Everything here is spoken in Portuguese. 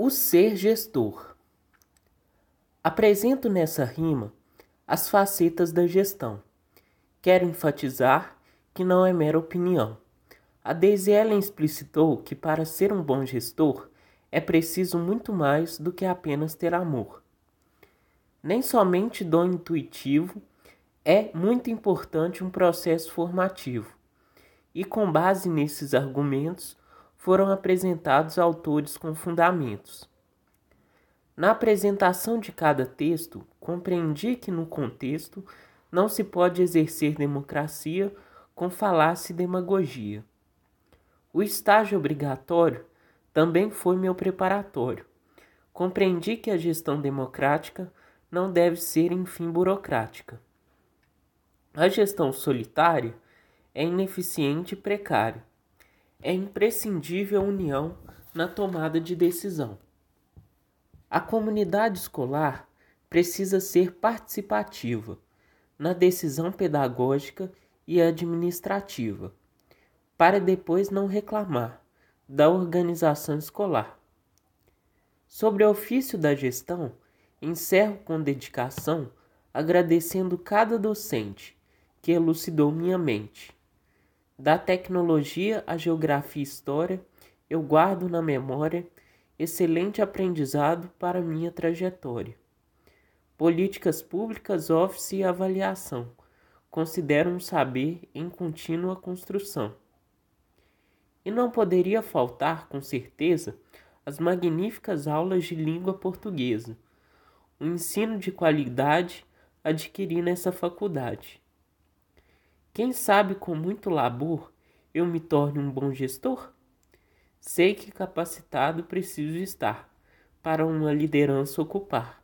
O ser gestor. Apresento nessa rima as facetas da gestão. Quero enfatizar que não é mera opinião. A Daisy Ellen explicitou que para ser um bom gestor é preciso muito mais do que apenas ter amor. Nem somente dom intuitivo é muito importante um processo formativo. E com base nesses argumentos, foram apresentados autores com fundamentos. Na apresentação de cada texto, compreendi que no contexto não se pode exercer democracia com falácia e demagogia. O estágio obrigatório também foi meu preparatório. Compreendi que a gestão democrática não deve ser, enfim, burocrática. A gestão solitária é ineficiente e precária é imprescindível a união na tomada de decisão. A comunidade escolar precisa ser participativa na decisão pedagógica e administrativa, para depois não reclamar da organização escolar. Sobre o ofício da gestão, encerro com dedicação agradecendo cada docente que elucidou minha mente da tecnologia à geografia e história, eu guardo na memória excelente aprendizado para minha trajetória. Políticas públicas, office e avaliação. Considero um saber em contínua construção. E não poderia faltar, com certeza, as magníficas aulas de língua portuguesa, o ensino de qualidade adquiri nessa faculdade. Quem sabe com muito labor eu me torne um bom gestor? Sei que capacitado preciso estar para uma liderança ocupar.